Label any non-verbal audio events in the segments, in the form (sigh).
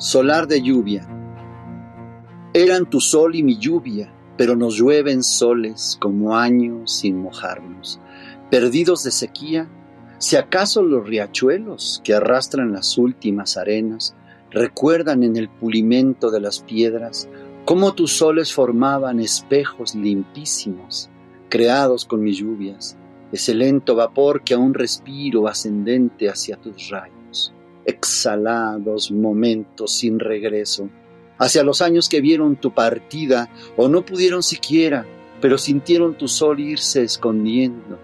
Solar de lluvia. Eran tu sol y mi lluvia, pero nos llueven soles como años sin mojarnos. Perdidos de sequía, si acaso los riachuelos que arrastran las últimas arenas recuerdan en el pulimento de las piedras cómo tus soles formaban espejos limpísimos, creados con mis lluvias, ese lento vapor que aún respiro ascendente hacia tus rayos exhalados momentos sin regreso, hacia los años que vieron tu partida o no pudieron siquiera, pero sintieron tu sol irse escondiendo.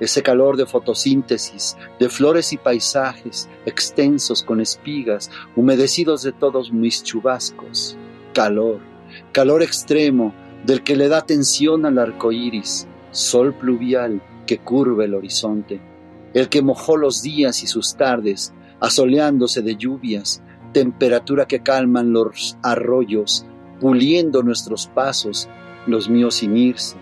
Ese calor de fotosíntesis, de flores y paisajes extensos con espigas, humedecidos de todos mis chubascos. Calor, calor extremo del que le da tensión al arco iris, sol pluvial que curva el horizonte, el que mojó los días y sus tardes, asoleándose de lluvias, temperatura que calman los arroyos, puliendo nuestros pasos, los míos sin irse,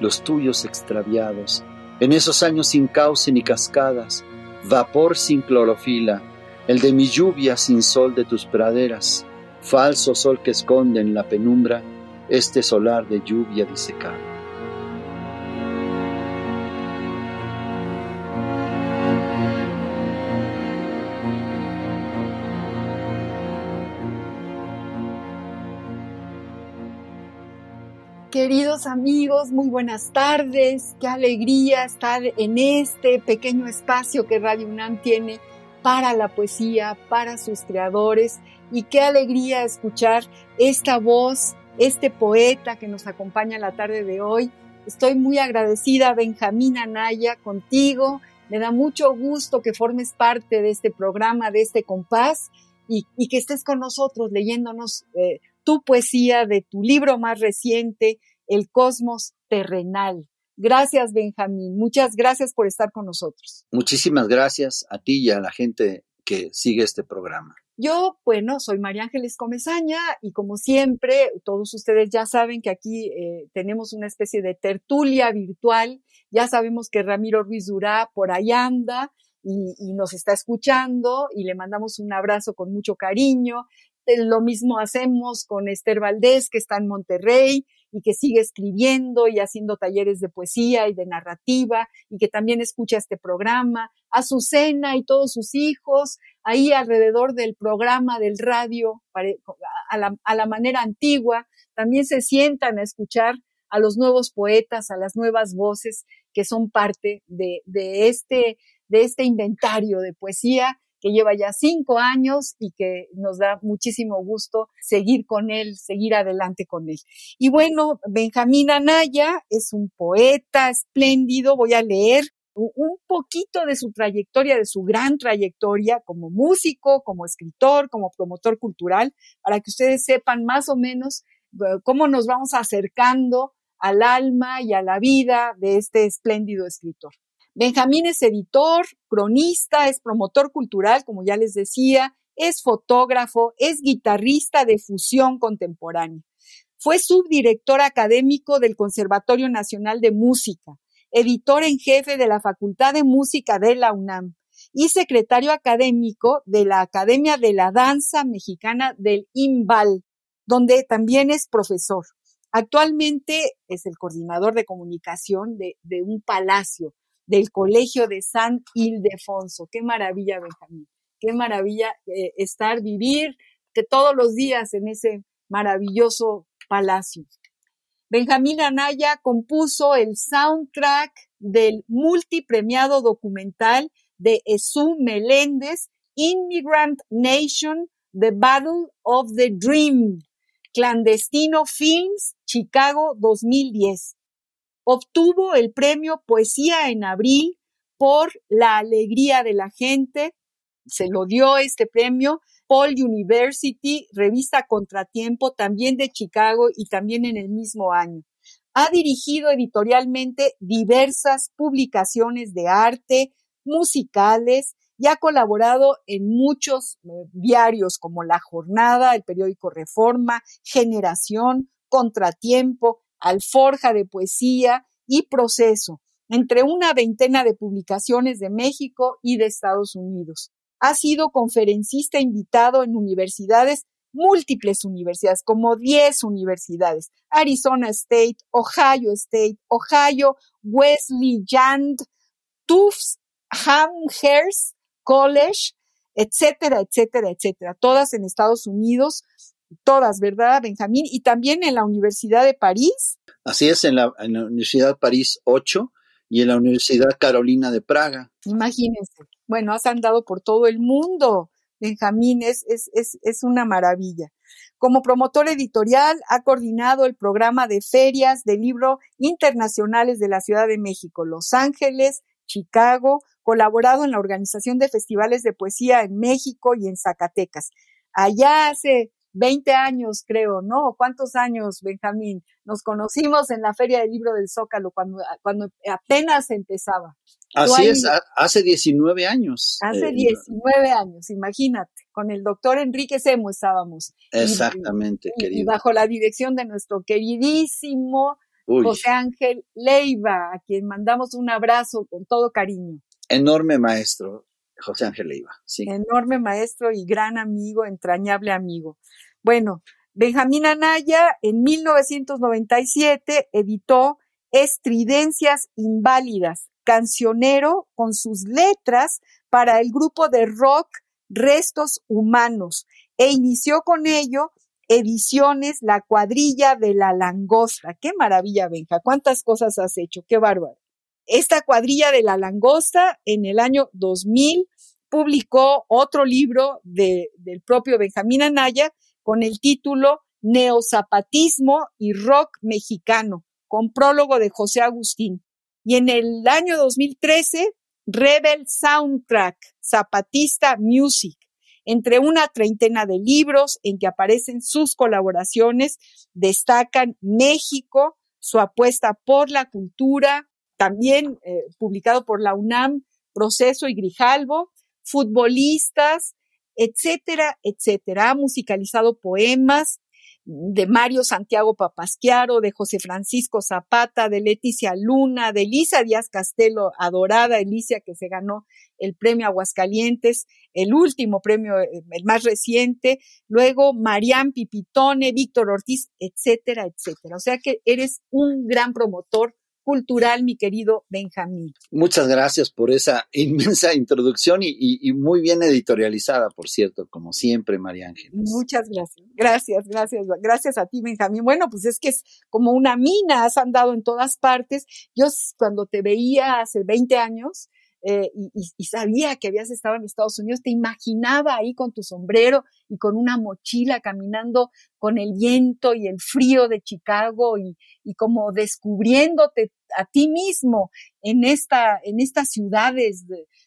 los tuyos extraviados, en esos años sin cauce ni cascadas, vapor sin clorofila, el de mi lluvia sin sol de tus praderas, falso sol que esconde en la penumbra este solar de lluvia disecada. Queridos amigos, muy buenas tardes. Qué alegría estar en este pequeño espacio que Radio UNAM tiene para la poesía, para sus creadores. Y qué alegría escuchar esta voz, este poeta que nos acompaña la tarde de hoy. Estoy muy agradecida, Benjamín Anaya, contigo. Me da mucho gusto que formes parte de este programa, de este compás, y, que estés con nosotros leyéndonos eh, tu poesía de tu libro más reciente, El Cosmos Terrenal. Gracias, Benjamín. Muchas gracias por estar con nosotros. Muchísimas gracias a ti y a la gente que sigue este programa. Yo, bueno, soy María Ángeles Comezaña y como siempre, todos ustedes ya saben que aquí eh, tenemos una especie de tertulia virtual. Ya sabemos que Ramiro Ruiz Durá por ahí anda y, y, nos está escuchando y le mandamos un abrazo con mucho cariño. Lo mismo hacemos con Esther Valdés, que está en Monterrey y que sigue escribiendo y haciendo talleres de poesía y de narrativa y que también escucha este programa. Azucena y todos sus hijos, ahí alrededor del programa del radio, a la, a la manera antigua, también se sientan a escuchar a los nuevos poetas, a las nuevas voces que son parte de, de, este, de este inventario de poesía que lleva ya cinco años y que nos da muchísimo gusto seguir con él, seguir adelante con él. Y bueno, Benjamín Anaya es un poeta espléndido, voy a leer un poquito de su trayectoria, de su gran trayectoria como músico, como escritor, como promotor cultural, para que ustedes sepan más o menos eh, cómo nos vamos acercando al alma y a la vida de este espléndido escritor. Benjamín es editor, cronista, es promotor cultural, como ya les decía, es fotógrafo, es guitarrista de fusión contemporánea. Fue subdirector académico del Conservatorio Nacional de Música, editor en jefe de la Facultad de Música de la UNAM y secretario académico de la Academia de la Danza Mexicana del IMBAL, donde también es profesor. Actualmente es el coordinador de comunicación de, de un palacio, del Colegio de San Ildefonso. Qué maravilla, Benjamín. Qué maravilla eh, estar, vivir de todos los días en ese maravilloso palacio. Benjamín Anaya compuso el soundtrack del multipremiado documental de Esu Meléndez, Immigrant Nation, The Battle of the Dream, Clandestino Films, Chicago 2010. Obtuvo el premio Poesía en Abril por la alegría de la gente. Se lo dio este premio Paul University, revista Contratiempo, también de Chicago y también en el mismo año. Ha dirigido editorialmente diversas publicaciones de arte, musicales y ha colaborado en muchos eh, diarios como La Jornada, el periódico Reforma, Generación, Contratiempo, Alforja de Poesía y Proceso, entre una veintena de publicaciones de México y de Estados Unidos. Ha sido conferencista invitado en universidades, múltiples universidades, como 10 universidades, Arizona State, Ohio State, Ohio Wesleyan, Tufts, Amherst College, etcétera, etcétera, etcétera, todas en Estados Unidos, todas, ¿verdad, Benjamín? Y también en la Universidad de París. Así es, en la, Universidad París 8 y en la Universidad Carolina de Praga. Imagínense. Bueno, has andado por todo el mundo, Benjamín, es, es, es, es una maravilla. Como promotor editorial, ha coordinado el programa de ferias de libro internacionales de la Ciudad de México, Los Ángeles, Chicago, colaborado en la organización de festivales de poesía en México y en Zacatecas. Allá hace 20 años, creo, ¿no? ¿Cuántos años, Benjamín? Nos conocimos en la Feria del Libro del Zócalo cuando, cuando apenas empezaba. Así es, hace 19 años. Hace 19 eh, años, imagínate. Con el doctor Enrique Semo estábamos. Exactamente, querido. Y bajo la dirección de nuestro queridísimo José Ángel Leiva, a quien mandamos un abrazo con todo cariño. Enorme maestro, José Ángel Leiva. Sí. Enorme maestro y gran amigo, entrañable amigo. Bueno, Benjamín Anaya en 1997 editó Estridencias Inválidas, cancionero con sus letras para el grupo de rock Restos Humanos e inició con ello ediciones La cuadrilla de la langosta. Qué maravilla, Benja, cuántas cosas has hecho, qué bárbaro. Esta cuadrilla de la langosta en el año 2000 publicó otro libro de, del propio Benjamín Anaya con el título Neozapatismo y Rock Mexicano, con prólogo de José Agustín. Y en el año 2013, Rebel Soundtrack, Zapatista Music, entre una treintena de libros en que aparecen sus colaboraciones, destacan México, su apuesta por la cultura, también eh, publicado por la UNAM, Proceso y Grijalvo, futbolistas, etcétera, etcétera. Ha musicalizado poemas de Mario Santiago Papasquiaro, de José Francisco Zapata, de Leticia Luna, de Elisa Díaz Castelo, adorada Elisa que se ganó el premio Aguascalientes, el último premio, eh, el más reciente, luego Marián Pipitone, Víctor Ortiz, etcétera, etcétera. O sea que eres un gran promotor cultural, mi querido Benjamín. Muchas gracias por esa (laughs) inmensa introducción y, muy bien editorializada, por cierto, como siempre, María Ángel. Muchas gracias, gracias, gracias, gracias a ti, Benjamín. Bueno, pues es que es como una mina, has andado en todas partes. Yo cuando te veía hace 20 años, eh, y, sabía que habías estado en Estados Unidos, te imaginaba ahí con tu sombrero y con una mochila caminando con el viento y el frío de Chicago y, como descubriéndote a ti mismo en, esta, en estas ciudades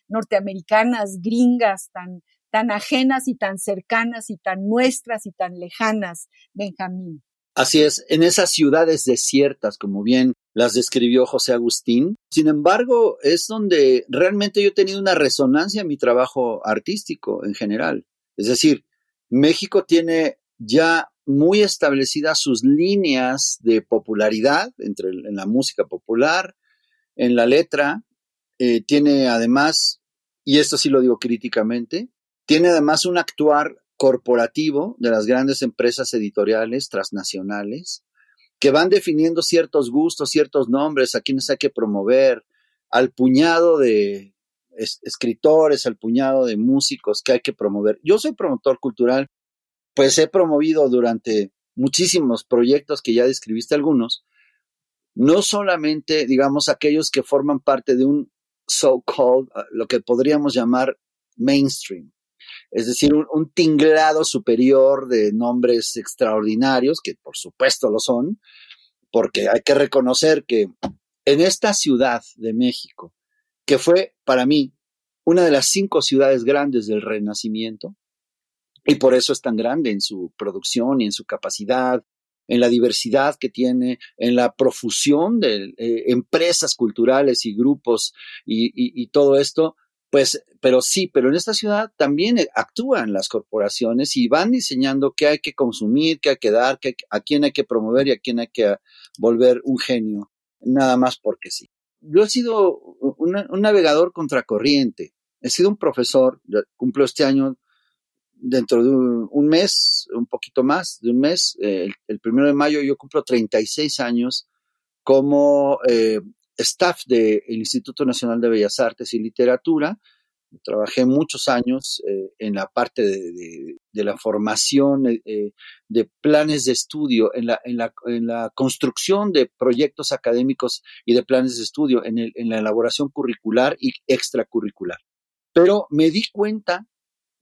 norteamericanas, gringas, tan, tan ajenas y tan cercanas y tan nuestras y tan lejanas, Benjamín. Así es, en esas ciudades desiertas, como bien las describió José Agustín. Sin embargo, es donde realmente yo he tenido una resonancia en mi trabajo artístico en general. Es decir, México tiene ya muy establecidas sus líneas de popularidad entre, en la música popular, en la letra. Eh, tiene además, y esto sí lo digo críticamente, tiene además un actuar corporativo de las grandes empresas editoriales transnacionales que van definiendo ciertos gustos, ciertos nombres a quienes hay que promover, al puñado de escritores, al puñado de músicos que hay que promover. Yo soy promotor cultural, pues he promovido durante muchísimos proyectos que ya describiste algunos, no solamente, digamos, aquellos que forman parte de un so-called, lo que podríamos llamar mainstream, es decir, un, tinglado superior de nombres extraordinarios, que por supuesto lo son, porque hay que reconocer que en esta ciudad de México, que fue para mí una de las cinco ciudades grandes del Renacimiento, y por eso es tan grande en su producción y en su capacidad, en la diversidad que tiene, en la profusión de eh, empresas culturales y grupos y, y, todo esto, pues, pero sí, pero en esta ciudad también eh, actúan las corporaciones y van diseñando qué hay que consumir, qué hay que dar, qué, a quién hay que promover y a quién hay que volver un genio, nada más porque sí. Yo he sido un navegador contracorriente, he sido un profesor, cumplo este año dentro de un, mes, un poquito más de un mes, eh, el, primero de mayo yo cumplo 36 años como eh, staff del Instituto Nacional de Bellas Artes y Literatura. Trabajé muchos años eh, en la parte de, la formación de planes de estudio, en la, construcción de proyectos académicos y de planes de estudio, en la elaboración curricular y extracurricular. Pero me di cuenta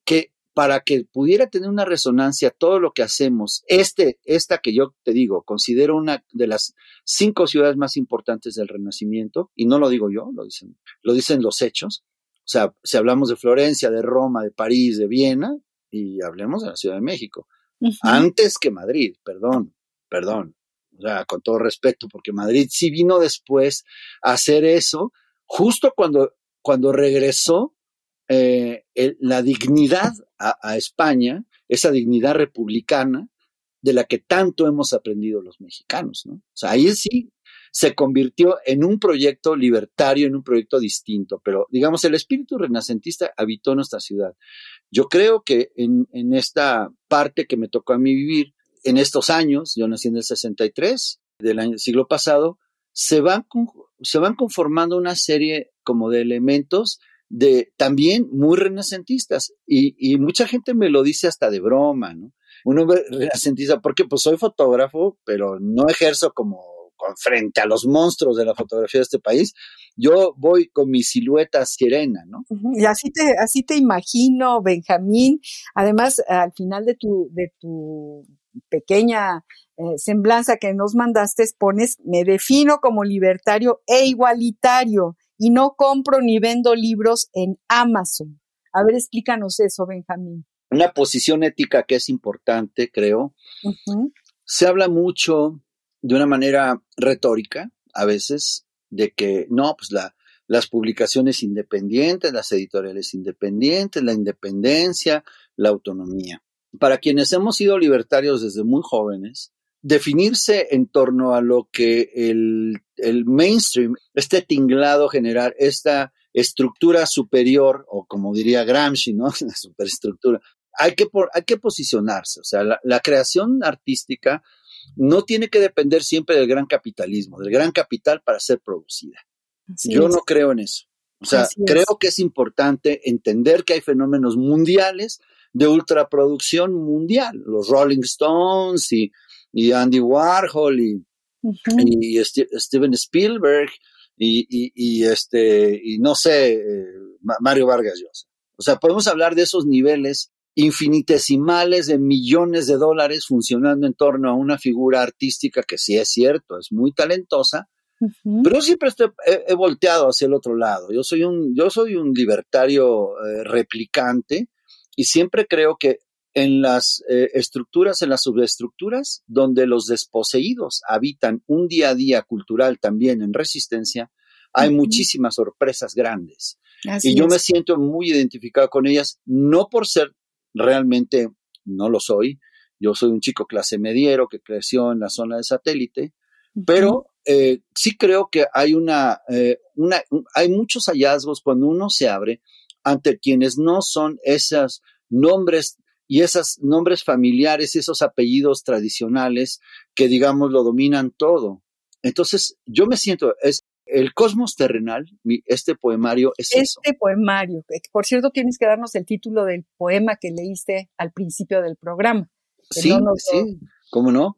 que para que pudiera tener una resonancia todo lo que hacemos, este, esta que yo te digo, considero una de las cinco ciudades más importantes del Renacimiento, y no lo digo yo, lo dicen, lo dicen los hechos. O sea, si hablamos de Florencia, de Roma, de París, de Viena, y hablemos de la Ciudad de México. Antes que Madrid, perdón, perdón. O sea, con todo respeto, porque Madrid sí vino después a hacer eso, justo cuando, cuando regresó eh, la dignidad a, España, esa dignidad republicana de la que tanto hemos aprendido los mexicanos, ¿no? Ahí sí se convirtió en un proyecto libertario, en un proyecto distinto, pero digamos, el espíritu renacentista habitó nuestra ciudad. Yo creo que en, en esta parte que me tocó a mí vivir, en estos años, yo nací en el 63 del siglo pasado, se van, se van conformando una serie como de elementos de también muy renacentistas. Y, mucha gente me lo dice hasta de broma, ¿no? Un hombre renacentista, porque pues soy fotógrafo, pero no ejerzo como frente a los monstruos de la fotografía de este país, yo voy con mi silueta sirena, ¿no? Y así te, así te imagino, Benjamín. Además, al final de tu, de tu pequeña eh, semblanza que nos mandaste, pones, me defino como libertario e igualitario y no compro ni vendo libros en Amazon. A ver, explícanos eso, Benjamín. Una posición ética que es importante, creo. Se habla mucho de una manera retórica, a veces, de que no, pues la, las publicaciones independientes, las editoriales independientes, la independencia, la autonomía. Para quienes hemos sido libertarios desde muy jóvenes, definirse en torno a lo que el, mainstream, este tinglado general, esta estructura superior, o como diría Gramsci, ¿no? (laughs) La superestructura, hay que, hay que posicionarse. O sea, la, creación artística no tiene que depender siempre del gran capitalismo, del gran capital para ser producida. Yo no creo en eso. O sea, creo que es importante entender que hay fenómenos mundiales de ultraproducción mundial. Los Rolling Stones y y Andy Warhol y, y Steven Spielberg y, y, este, y no sé, eh, Mario Vargas Llosa. O sea, podemos hablar de esos niveles infinitesimales de millones de dólares funcionando en torno a una figura artística que sí es cierto, es muy talentosa, pero siempre estoy, he, volteado hacia el otro lado. Yo soy un, yo soy un libertario eh, replicante y siempre creo que en las eh, estructuras, en las subestructuras, donde los desposeídos habitan un día a día cultural también en resistencia, hay muchísimas sorpresas grandes. y yo me siento muy identificado con ellas, no por ser realmente, no lo soy, yo soy un chico clase mediero que creció en la zona de satélite, pero eh, sí creo que hay una, eh, una, hay muchos hallazgos cuando uno se abre ante quienes no son esos nombres y esos nombres familiares, esos apellidos tradicionales que, digamos, lo dominan todo. Entonces, yo me siento, es el cosmos terrenal, este poemario es Este poemario, por cierto, tienes que darnos el título del poema que leíste al principio del programa. Sí, sí, ¿cómo no?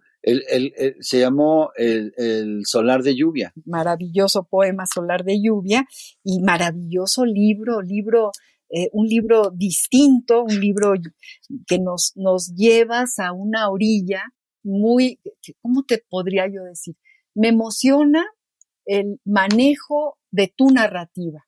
se llamó el, el, Solar de Lluvia. Maravilloso poema Solar de Lluvia y maravilloso libro, libro eh, un libro distinto, un libro que nos, nos llevas a una orilla muy, ¿cómo te podría yo decir? Me emociona el manejo de tu narrativa.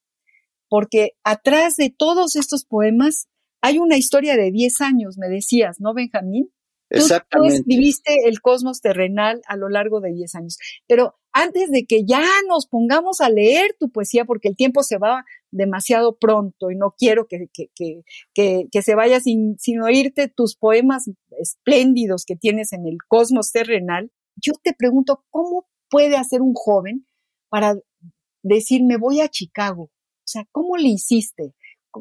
Porque atrás de todos estos poemas hay una historia de 10 años, me decías, ¿no, Benjamín? Exactamente. Tú escribiste el cosmos terrenal a lo largo de 10 años. Pero antes de que ya nos pongamos a leer tu poesía, porque el tiempo se va demasiado pronto y no quiero que, que, que, que se vaya sin, sin oírte tus poemas espléndidos que tienes en el cosmos terrenal, yo te pregunto, ¿cómo puede hacer un joven para decir, me voy a Chicago? O sea, ¿cómo le hiciste?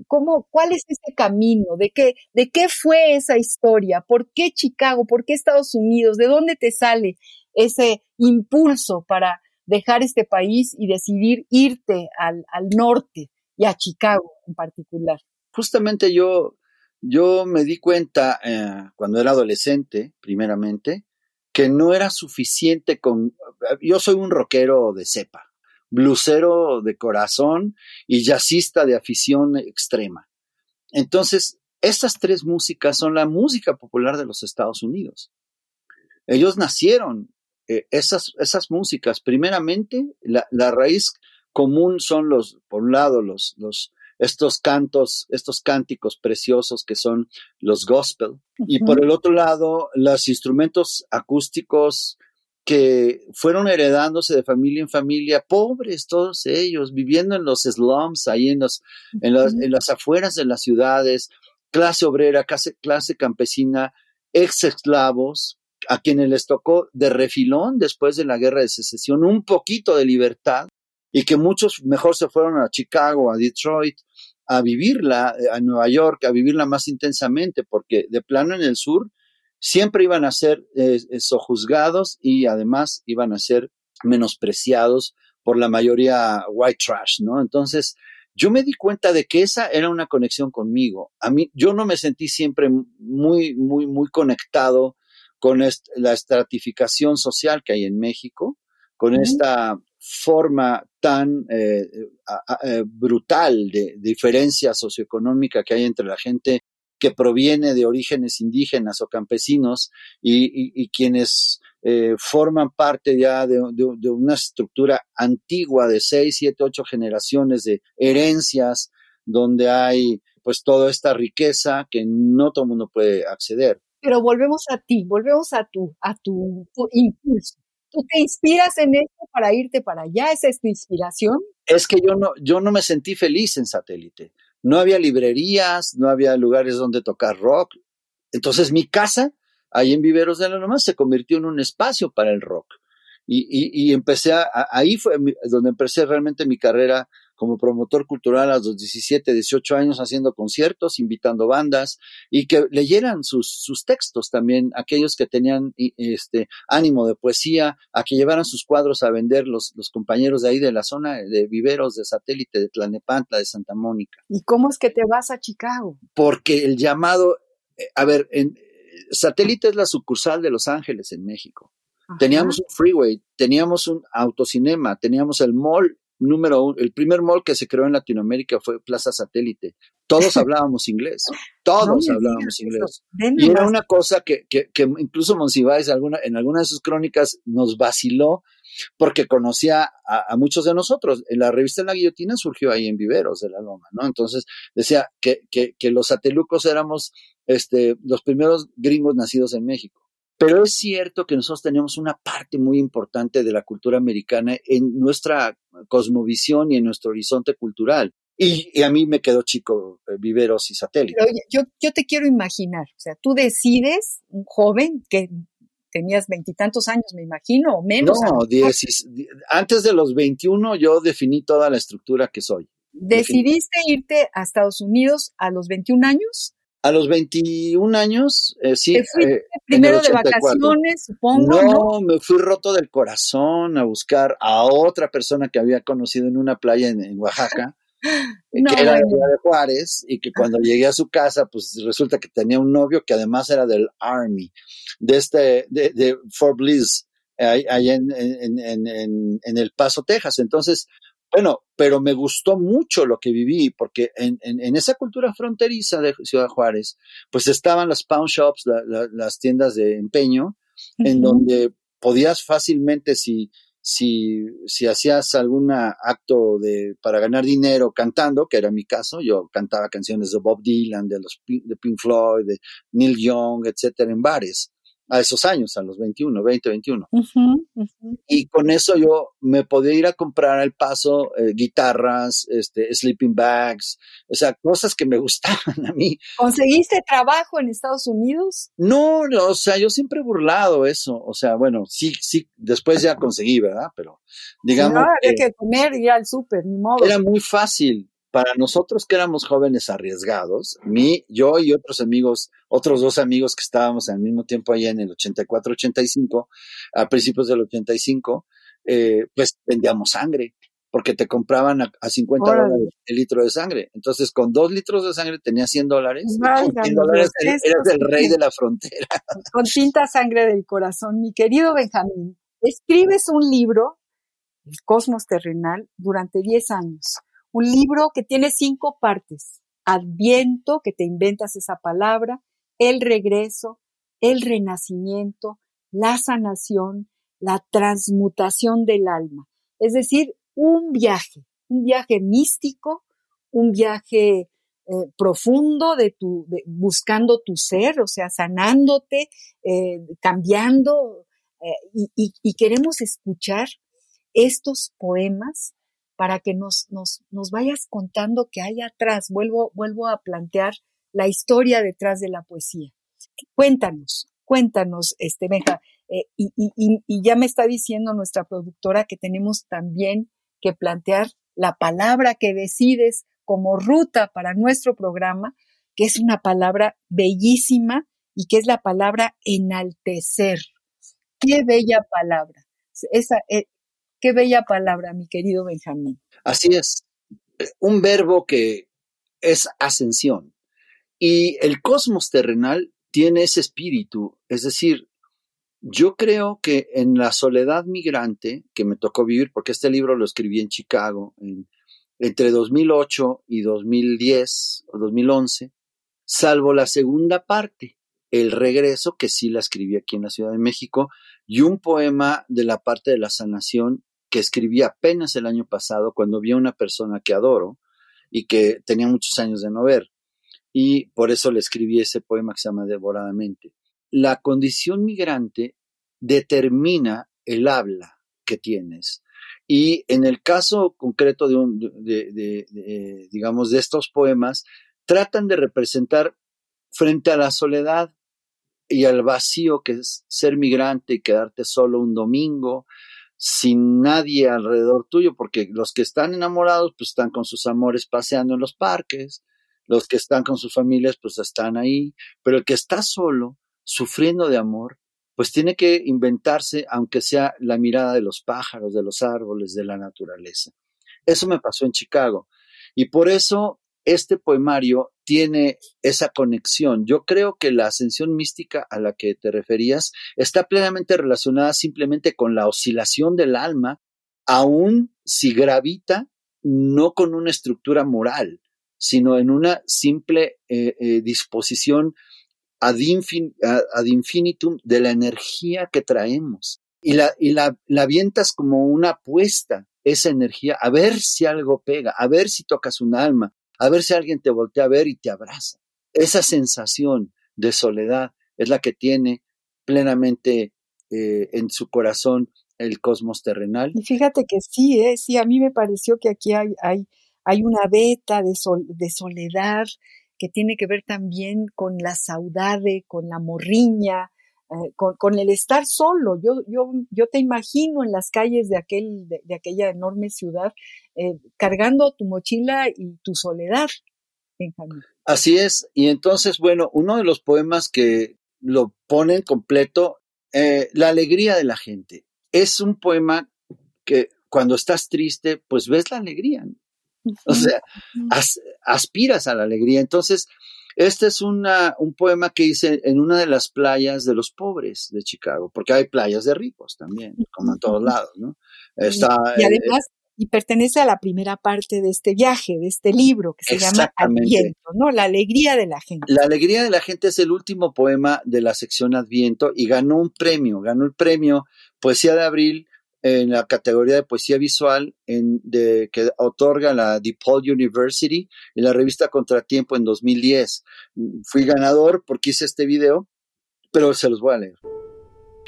¿Cómo, ¿Cuál es ese camino? ¿De qué, ¿De qué fue esa historia? ¿Por qué Chicago? ¿Por qué Estados Unidos? ¿De dónde te sale ese impulso para dejar este país y decidir irte al, al norte y a Chicago en particular? Justamente yo, yo me di cuenta eh, cuando era adolescente, primeramente, que no era suficiente con... Yo soy un rockero de cepa, blusero de corazón y jazzista de afición extrema. Entonces, estas tres músicas son la música popular de los Estados Unidos. Ellos nacieron, eh, esas, esas músicas, primeramente, la, la, raíz común son los, por un lado, los, los, estos cantos, estos cánticos preciosos que son los gospel, uh -huh. y por el otro lado, los instrumentos acústicos que fueron heredándose de familia en familia, pobres todos ellos, viviendo en los slums, ahí en, los, en, las, en las afueras de las ciudades, clase obrera, clase, clase campesina, ex esclavos, a quienes les tocó de refilón después de la guerra de secesión un poquito de libertad y que muchos mejor se fueron a Chicago, a Detroit, a vivirla, a Nueva York, a vivirla más intensamente, porque de plano en el sur siempre iban a ser eh, sojuzgados y además iban a ser menospreciados por la mayoría white trash, ¿no? Entonces, yo me di cuenta de que esa era una conexión conmigo. A mí, yo no me sentí siempre muy, muy, muy conectado con est la estratificación social que hay en México, con esta forma tan eh, eh, brutal de, diferencia socioeconómica que hay entre la gente que proviene de orígenes indígenas o campesinos y, quienes eh, forman parte ya de, de, una estructura antigua de seis, siete, ocho generaciones de herencias donde hay pues toda esta riqueza que no todo el mundo puede acceder. Pero volvemos a ti, volvemos a tu, a tu impulso. ¿Tú te inspiras en esto para irte para allá? ¿Esa es tu inspiración? Es que yo no, yo no me sentí feliz en satélite no había librerías, no había lugares donde tocar rock. Entonces mi casa, ahí en Viveros de la Loma, se convirtió en un espacio para el rock. Y, y, y empecé a, ahí fue donde empecé realmente mi carrera como promotor cultural a los 17, 18 años haciendo conciertos, invitando bandas y que leyeran sus, sus textos también, aquellos que tenían este ánimo de poesía, a que llevaran sus cuadros a vender los, los compañeros de ahí de la zona de viveros, de satélite, de Tlanepantla, de Santa Mónica. ¿Y cómo es que te vas a Chicago? Porque el llamado, a ver, en, satélite es la sucursal de Los Ángeles en México. Ajá. Teníamos un freeway, teníamos un autocinema, teníamos el mall número uno, el primer mall que se creó en Latinoamérica fue Plaza Satélite. Todos (laughs) hablábamos inglés, todos no hablábamos inglés. Y era una cosa que, que, que incluso Monsiváis alguna, en alguna de sus crónicas nos vaciló porque conocía a, a, muchos de nosotros. En la revista La Guillotina surgió ahí en Viveros de la Loma, ¿no? Entonces decía que, que, que los satelucos éramos este, los primeros gringos nacidos en México. Pero es cierto que nosotros tenemos una parte muy importante de la cultura americana en nuestra cosmovisión y en nuestro horizonte cultural. Y, y a mí me quedó chico eh, Viveros y Satélite. Pero yo, yo te quiero imaginar, o sea, tú decides, un joven que tenías veintitantos años, me imagino, o menos. No, diez, antes de los 21 yo definí toda la estructura que soy. ¿Decidiste Definí. irte a Estados Unidos a los 21 años? A los 21 años, eh, sí. ¿Te fuiste eh, primero de vacaciones, supongo? No, no, me fui roto del corazón a buscar a otra persona que había conocido en una playa en, en Oaxaca, (laughs) no, que era bueno. de Juárez, y que cuando llegué a su casa, pues resulta que tenía un novio que además era del Army, de este, de, de Fort Bliss, allá en, en, en, en El Paso, Texas. Entonces, bueno, pero me gustó mucho lo que viví, porque en, en, en, esa cultura fronteriza de Ciudad Juárez, pues estaban las pawn shops, la, la, las tiendas de empeño, uh -huh. en donde podías fácilmente, si, si, si hacías algún acto de, para ganar dinero cantando, que era mi caso, yo cantaba canciones de Bob Dylan, de los de Pink Floyd, de Neil Young, etcétera, en bares a esos años, a los 21, 20, 21. Y con eso yo me podía ir a comprar al paso eh, guitarras, este, sleeping bags, o sea, cosas que me (laughs) gustaban a mí. ¿Conseguiste trabajo en Estados Unidos? No, no, o sea, yo siempre he burlado eso, o sea, bueno, sí, sí, después ya conseguí, ¿verdad? Pero digamos... No, había que comer, ir al súper, ni modo. Era muy fácil, para nosotros que éramos jóvenes arriesgados, mí, yo y otros amigos, otros dos amigos que estábamos al mismo tiempo allá en el 84-85, a principios del 85, eh, pues vendíamos sangre, porque te compraban a, 50 dólares el litro de sangre. Entonces, con dos litros de sangre tenías 100 dólares. 100 dólares eres el rey de la frontera. Con tinta sangre del corazón. Mi querido Benjamín, escribes un libro, El Cosmos Terrenal, durante 10 años un libro que tiene cinco partes. Adviento, que te inventas esa palabra, el regreso, el renacimiento, la sanación, la transmutación del alma. Es decir, un viaje, un viaje místico, un viaje eh, profundo de tu, buscando tu ser, o sea, sanándote, eh, cambiando, eh, y, queremos escuchar estos poemas para que nos, nos, nos vayas contando qué hay atrás. Vuelvo, vuelvo a plantear la historia detrás de la poesía. Cuéntanos, cuéntanos, este, Benja. Eh, y, y, y, ya me está diciendo nuestra productora que tenemos también que plantear la palabra que decides como ruta para nuestro programa, que es una palabra bellísima y que es la palabra enaltecer. Qué bella palabra. Esa, eh, Qué bella palabra, mi querido Benjamín. Así es, un verbo que es ascensión. Y el cosmos terrenal tiene ese espíritu, es decir, yo creo que en la soledad migrante que me tocó vivir, porque este libro lo escribí en Chicago entre 2008 y 2010 o 2011, salvo la segunda parte, el regreso, que sí la escribí aquí en la Ciudad de México, y un poema de la parte de la sanación que escribí apenas el año pasado cuando vi a una persona que adoro y que tenía muchos años de no ver. Y por eso le escribí ese poema que se llama Devoradamente. La condición migrante determina el habla que tienes. Y en el caso concreto de, un, de, digamos, de estos poemas, tratan de representar frente a la soledad y al vacío que es ser migrante y quedarte solo un domingo, sin nadie alrededor tuyo, porque los que están enamorados, pues están con sus amores paseando en los parques, los que están con sus familias, pues están ahí, pero el que está solo, sufriendo de amor, pues tiene que inventarse, aunque sea la mirada de los pájaros, de los árboles, de la naturaleza. Eso me pasó en Chicago. Y por eso este poemario tiene esa conexión. Yo creo que la ascensión mística a la que te referías está plenamente relacionada simplemente con la oscilación del alma, aun si gravita no con una estructura moral, sino en una simple eh, eh, disposición ad, infinitum de la energía que traemos. Y, la, y la, la avientas como una apuesta, esa energía, a ver si algo pega, a ver si tocas un alma, a ver si alguien te voltea a ver y te abraza. Esa sensación de soledad es la que tiene plenamente eh, en su corazón el cosmos terrenal. Y fíjate que sí, ¿eh? sí, a mí me pareció que aquí hay, hay, hay una beta de, de soledad que tiene que ver también con la saudade, con la morriña, eh, con, el estar solo. Yo, yo, yo te imagino en las calles de, aquel, de, aquella enorme ciudad eh, cargando tu mochila y tu soledad. Así es. Y entonces, bueno, uno de los poemas que lo ponen completo, eh, La alegría de la gente. Es un poema que cuando estás triste, pues ves la alegría. O sea, aspiras a la alegría. Entonces, este es un poema que hice en una de las playas de los pobres de Chicago, porque hay playas de ricos también, como en todos lados, ¿no? Está, y eh, además, y pertenece a la primera parte de este viaje, de este libro, que se llama Adviento, ¿no? La alegría de la gente. La alegría de la gente es el último poema de la sección Adviento y ganó un premio, ganó el premio Poesía de Abril en la categoría de poesía visual en, que otorga la DePaul University en la revista Contratiempo en 2010. Fui ganador porque hice este video, pero se los voy a leer.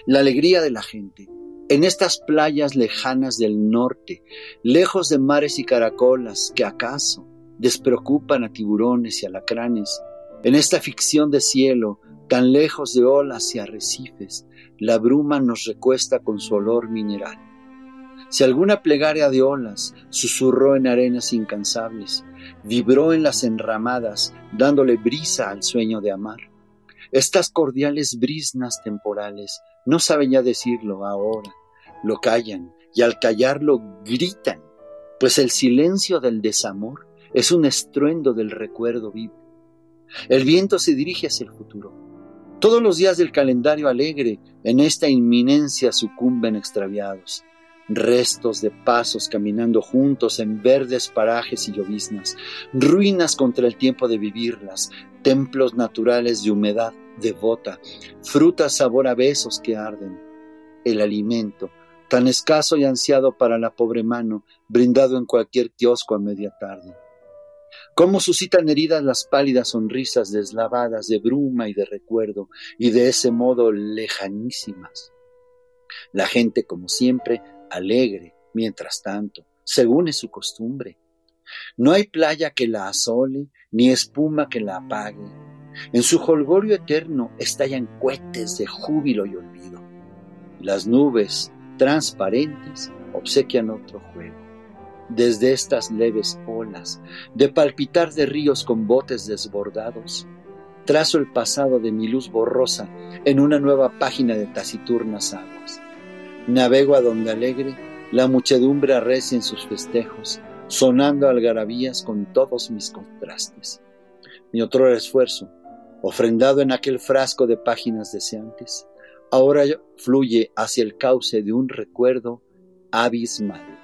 La alegría de la gente. En estas playas lejanas del norte, lejos de mares y caracolas que acaso despreocupan a tiburones y alacranes, en esta ficción de cielo, tan lejos de olas y arrecifes, la bruma nos recuesta con su olor mineral. Si alguna plegaria de olas susurró en arenas incansables, vibró en las enramadas, dándole brisa al sueño de amar. Estas cordiales brisnas temporales no saben ya decirlo ahora, lo callan y al callarlo gritan, pues el silencio del desamor es un estruendo del recuerdo vivo. El viento se dirige hacia el futuro. Todos los días del calendario alegre en esta inminencia sucumben extraviados. Restos de pasos caminando juntos en verdes parajes y lloviznas, ruinas contra el tiempo de vivirlas, templos naturales de humedad devota, frutas sabor a besos que arden, el alimento, tan escaso y ansiado para la pobre mano, brindado en cualquier kiosco a media tarde. Cómo suscitan heridas las pálidas sonrisas deslavadas de bruma y de recuerdo, y de ese modo lejanísimas. La gente, como siempre, alegre, mientras tanto, según es su costumbre. No hay playa que la asole, ni espuma que la apague. En su holgorio eterno estallan cohetes de júbilo y olvido. Las nubes, transparentes obsequian otro juego. Desde estas leves olas, de palpitar de ríos con botes desbordados, trazo el pasado de mi luz borrosa en una nueva página de taciturnas aguas. Navego a donde alegre la muchedumbre arrecia en sus festejos, sonando algarabías con todos mis contrastes. Mi otro esfuerzo, ofrendado en aquel frasco de páginas deseantes, ahora fluye hacia el cauce de un recuerdo abismal.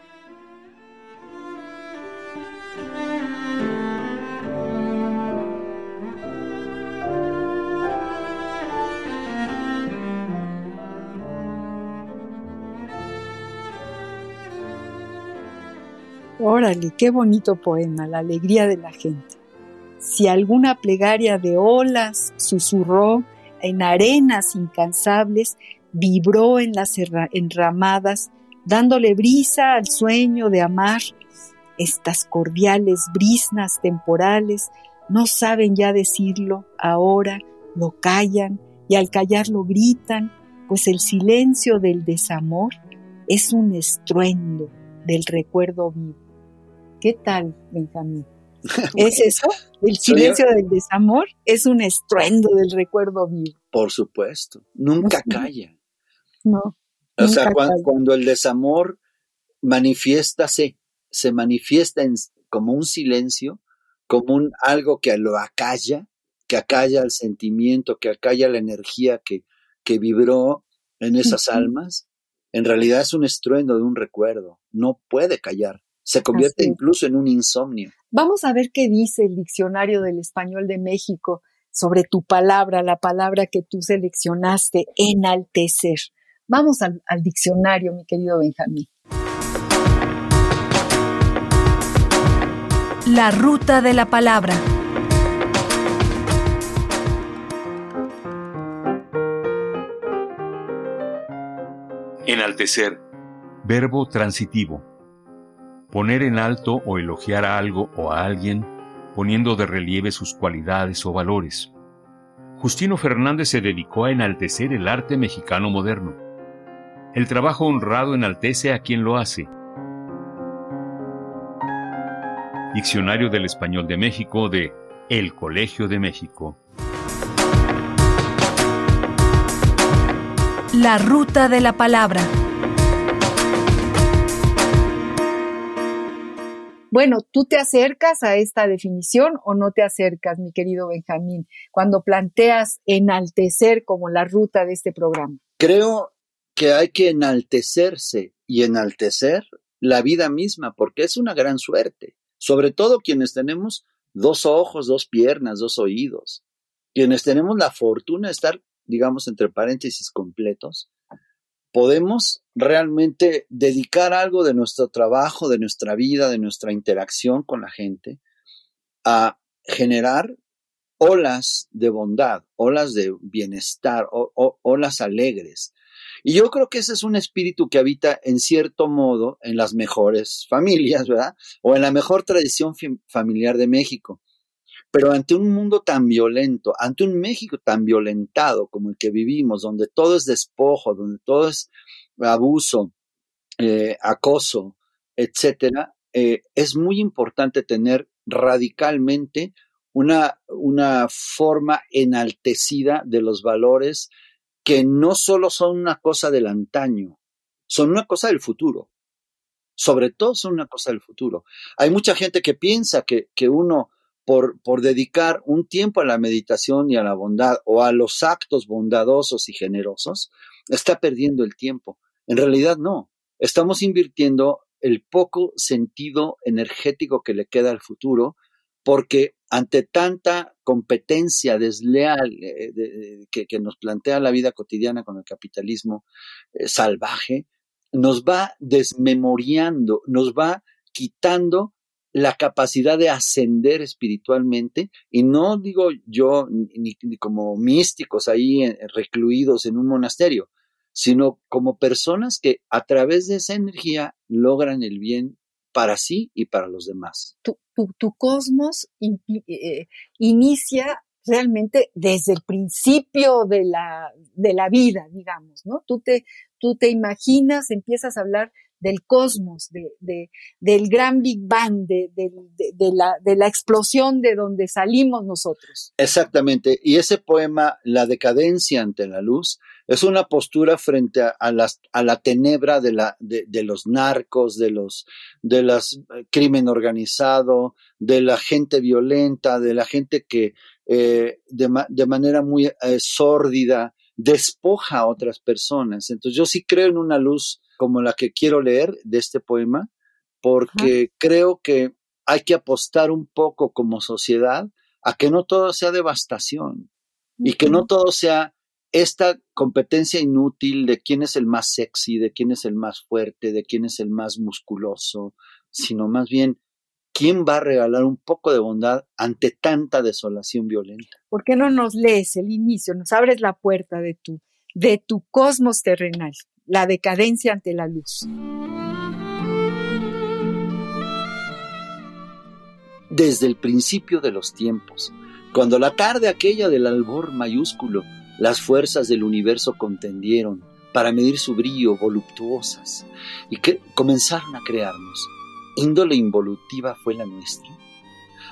Órale, qué bonito poema, la alegría de la gente. Si alguna plegaria de olas susurró en arenas incansables, vibró en las enramadas, dándole brisa al sueño de amar. Estas cordiales brisnas temporales no saben ya decirlo, ahora lo callan y al callarlo gritan, pues el silencio del desamor es un estruendo del recuerdo vivo. ¿Qué tal, Benjamín? (laughs) ¿Es eso? El silencio del desamor es un estruendo del recuerdo vivo. Por supuesto, nunca calla. No. O sea, cuando, el desamor manifiesta, se manifiesta en, como un silencio, como un algo que lo acalla, que acalla el sentimiento, que acalla la energía que, que vibró en esas almas, en realidad es un estruendo de un recuerdo, no puede callar, se convierte incluso en un insomnio. Vamos a ver qué dice el diccionario del español de México sobre tu palabra, la palabra que tú seleccionaste, enaltecer. Vamos al, al diccionario, mi querido Benjamín. La ruta de la palabra. Enaltecer. Verbo transitivo poner en alto o elogiar a algo o a alguien, poniendo de relieve sus cualidades o valores. Justino Fernández se dedicó a enaltecer el arte mexicano moderno. El trabajo honrado enaltece a quien lo hace. Diccionario del Español de México de El Colegio de México. La ruta de la palabra. Bueno, ¿tú te acercas a esta definición o no te acercas, mi querido Benjamín, cuando planteas enaltecer como la ruta de este programa? Creo que hay que enaltecerse y enaltecer la vida misma, porque es una gran suerte, sobre todo quienes tenemos dos ojos, dos piernas, dos oídos, quienes tenemos la fortuna de estar, digamos, entre paréntesis completos, podemos realmente dedicar algo de nuestro trabajo, de nuestra vida, de nuestra interacción con la gente a generar olas de bondad, olas de bienestar, olas alegres. Y yo creo que ese es un espíritu que habita en cierto modo en las mejores familias, ¿verdad? O en la mejor tradición familiar de México. Pero ante un mundo tan violento, ante un México tan violentado como el que vivimos, donde todo es despojo, donde todo es abuso, eh, acoso, etcétera, eh, es muy importante tener radicalmente una, una forma enaltecida de los valores que no solo son una cosa del antaño, son una cosa del futuro. Sobre todo son una cosa del futuro. Hay mucha gente que piensa que, que uno por, por dedicar un tiempo a la meditación y a la bondad o a los actos bondadosos y generosos, está perdiendo el tiempo. En realidad no, estamos invirtiendo el poco sentido energético que le queda al futuro porque ante tanta competencia desleal eh, que, nos plantea la vida cotidiana con el capitalismo eh, salvaje, nos va desmemoriando, nos va quitando la capacidad de ascender espiritualmente, y no digo yo ni, como místicos ahí eh, recluidos en un monasterio, sino como personas que a través de esa energía logran el bien para sí y para los demás. Tu, cosmos eh, inicia realmente desde el principio de la, de la vida, digamos, ¿no? Tú te, tú te imaginas, empiezas a hablar del cosmos, de, del gran Big Bang, de, la, de la explosión de donde salimos nosotros. Exactamente. Y ese poema, La decadencia ante la luz, es una postura frente a, a la tenebra de, la, de, los narcos, de los de las eh, crimen organizado, de la gente violenta, de la gente que eh, de, manera muy eh, sórdida despoja a otras personas. Entonces yo sí creo en una luz como la que quiero leer de este poema, porque creo que hay que apostar un poco como sociedad a que no todo sea devastación y que no todo sea esta competencia inútil de quién es el más sexy, de quién es el más fuerte, de quién es el más musculoso, sino más bien quién va a regalar un poco de bondad ante tanta desolación violenta. ¿Por qué no nos lees el inicio, nos abres la puerta de tu, de tu cosmos terrenal? La decadencia ante la luz. Desde el principio de los tiempos, cuando la tarde aquella del albor mayúsculo, las fuerzas del universo contendieron para medir su brillo voluptuosas y que comenzaron a crearnos. Índole involutiva fue la nuestra,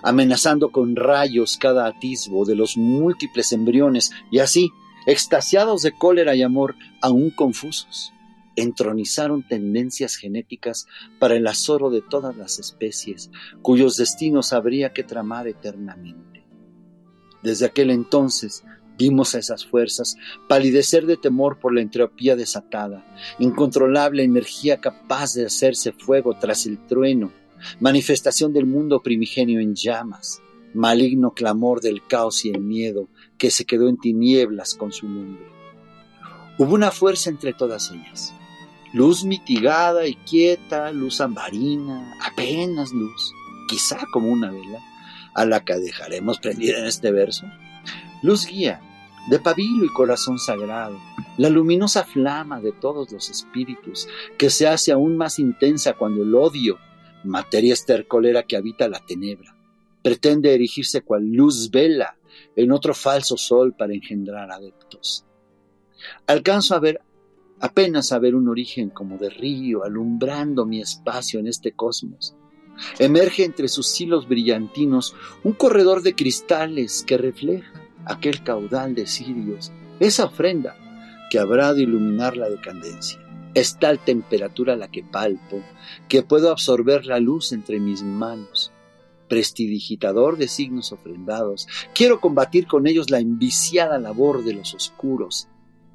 amenazando con rayos cada atisbo de los múltiples embriones y así extasiados de cólera y amor, aún confusos, entronizaron tendencias genéticas para el azoro de todas las especies, cuyos destinos habría que tramar eternamente. Desde aquel entonces vimos a esas fuerzas palidecer de temor por la entropía desatada, incontrolable energía capaz de hacerse fuego tras el trueno, manifestación del mundo primigenio en llamas, maligno clamor del caos y el miedo que se quedó en tinieblas con su nombre. Hubo una fuerza entre todas ellas, luz mitigada y quieta, luz ambarina, apenas luz, quizá como una vela, a la que dejaremos prendida en este verso. Luz guía, de pabilo y corazón sagrado, la luminosa flama de todos los espíritus, que se hace aún más intensa cuando el odio, materia estercolera que habita la tenebra, pretende erigirse cual luz vela en otro falso sol para engendrar adeptos. Alcanzo a ver, apenas a ver un origen como de río alumbrando mi espacio en este cosmos. Emerge entre sus hilos brillantinos un corredor de cristales que refleja aquel caudal de cirios, esa ofrenda que habrá de iluminar la decadencia. Es tal temperatura la que palpo que puedo absorber la luz entre mis manos prestidigitador de signos ofrendados. Quiero combatir con ellos la enviciada labor de los oscuros,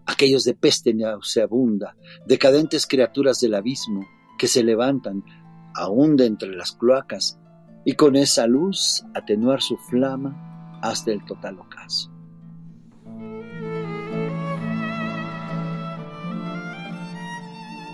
aquellos de peste nauseabunda, decadentes criaturas del abismo que se levantan aún de entre las cloacas y con esa luz atenuar su flama hasta el total ocaso.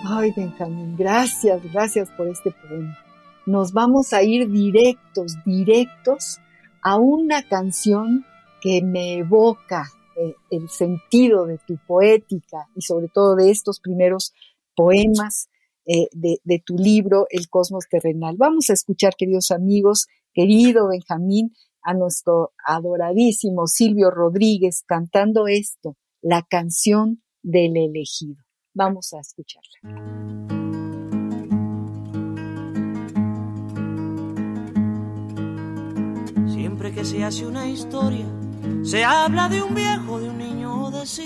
Ay, Benjamín, gracias, gracias por este poema. Nos vamos a ir directos, directos a una canción que me evoca eh, el sentido de tu poética y sobre todo de estos primeros poemas eh, de, de, tu libro El Cosmos Terrenal. Vamos a escuchar, queridos amigos, querido Benjamín, a nuestro adoradísimo Silvio Rodríguez cantando esto, la canción del elegido. Vamos a escucharla. Que se hace una historia, se habla de un viejo, de un niño de sí.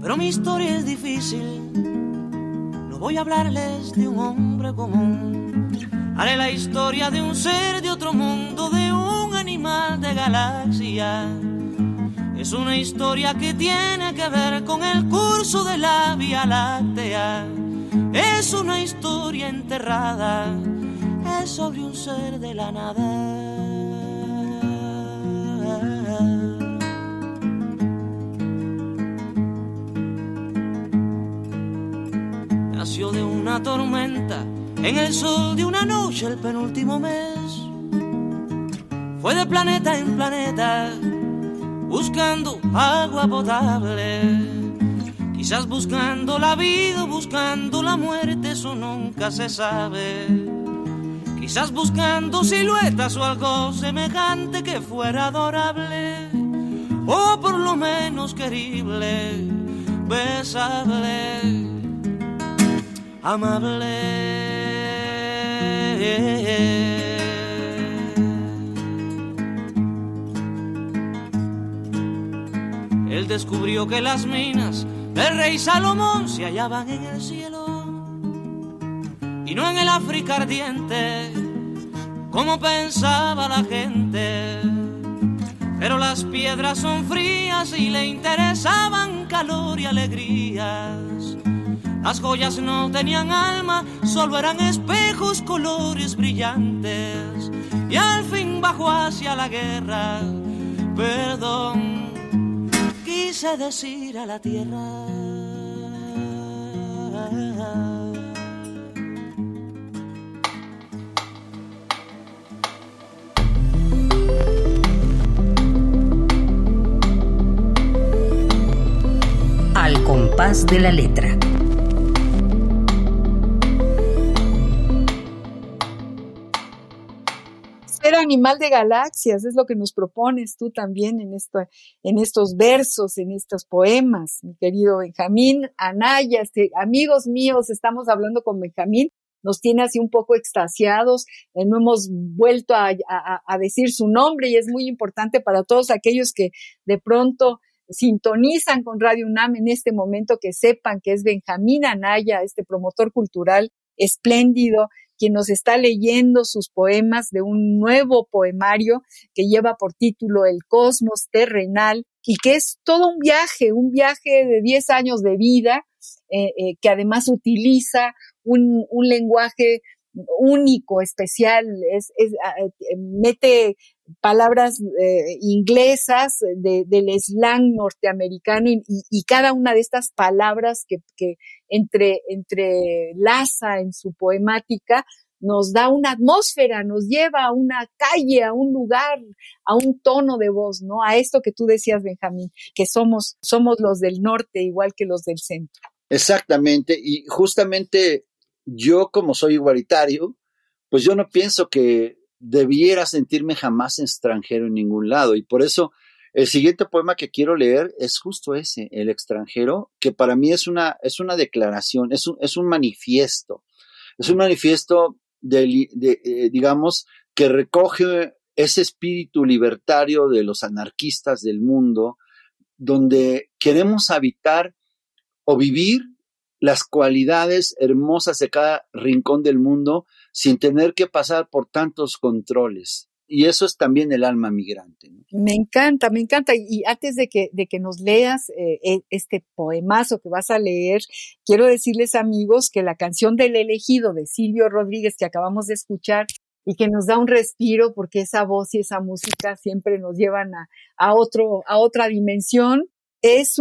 Pero mi historia es difícil, no voy a hablarles de un hombre común. Haré la historia de un ser de otro mundo, de un animal de galaxia es una historia que tiene que ver con el curso de la Vía Láctea. Es una historia enterrada, sobre un ser de la nada. Nació de una tormenta en el sol de una noche el penúltimo mes. Fue de planeta en planeta buscando agua potable. Quizás buscando la vida, buscando la muerte, eso nunca se sabe. Quizás buscando siluetas o algo semejante que fuera adorable, o por lo menos querible, besable, amable. Él descubrió que las minas del rey Salomón se hallaban en el cielo y no en el África ardiente, como pensaba la gente. Pero las piedras son frías y le interesaban calor y alegrías. Las joyas no tenían alma, solo eran espejos, colores brillantes. Y al fin bajó hacia la guerra, perdón quise decir a la tierra. Al compás de la letra. animal de galaxias, es lo que nos propones tú también en, esto, en estos versos, en estos poemas, mi querido Benjamín Anaya, este, amigos míos, estamos hablando con Benjamín, nos tiene así un poco extasiados, eh, no hemos vuelto a decir su nombre y es muy importante para todos aquellos que de pronto sintonizan con Radio UNAM en este momento que sepan que es Benjamín Anaya, este promotor cultural espléndido quien nos está leyendo sus poemas de un nuevo poemario que lleva por título El cosmos terrenal y que es todo un viaje, un viaje de 10 años de vida, eh, eh, que además utiliza un, un lenguaje único, especial, es, es, ah, eh, mete palabras eh, inglesas de, del slang norteamericano y, y, cada una de estas palabras que, que entre, entrelaza en su poemática nos da una atmósfera, nos lleva a una calle, a un lugar, a un tono de voz, ¿no? A esto que tú decías, Benjamín, que somos, somos los del norte igual que los del centro. Exactamente, y justamente yo como soy igualitario, pues yo no pienso que debiera sentirme jamás extranjero en ningún lado. Y por eso el siguiente poema que quiero leer es justo ese, El extranjero, que para mí es una, es una declaración, es un, es un manifiesto. Es un manifiesto de, eh, digamos, que recoge ese espíritu libertario de los anarquistas del mundo, donde queremos habitar o vivir las cualidades hermosas de cada rincón del mundo sin tener que pasar por tantos controles. Y eso es también el alma migrante. Me encanta, me encanta. Y antes de que, de que nos leas eh, e, este poemazo que vas a leer, quiero decirles amigos que la canción del elegido de Silvio Rodríguez que acabamos de escuchar y que nos da un respiro porque esa voz y esa música siempre nos llevan a, a, otro, a otra dimensión es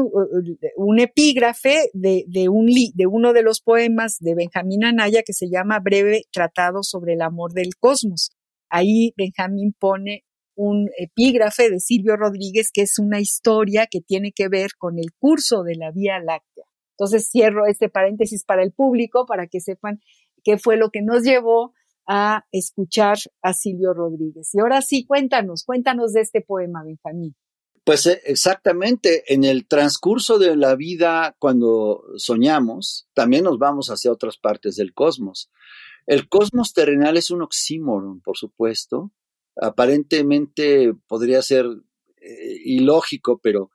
un epígrafe de, un de uno de los poemas de Benjamín Anaya que se llama Breve Tratado sobre el Amor del Cosmos. Ahí Benjamín pone un epígrafe de Silvio Rodríguez que es una historia que tiene que ver con el curso de la Vía Láctea. Entonces cierro este paréntesis para el público para que sepan qué fue lo que nos llevó a escuchar a Silvio Rodríguez. Y ahora sí, cuéntanos, cuéntanos de este poema, Benjamín. Pues eh, exactamente, en el transcurso de la vida, cuando soñamos, también nos vamos hacia otras partes del cosmos. El cosmos terrenal es un oxímoron, por supuesto. Aparentemente podría ser eh, ilógico, pero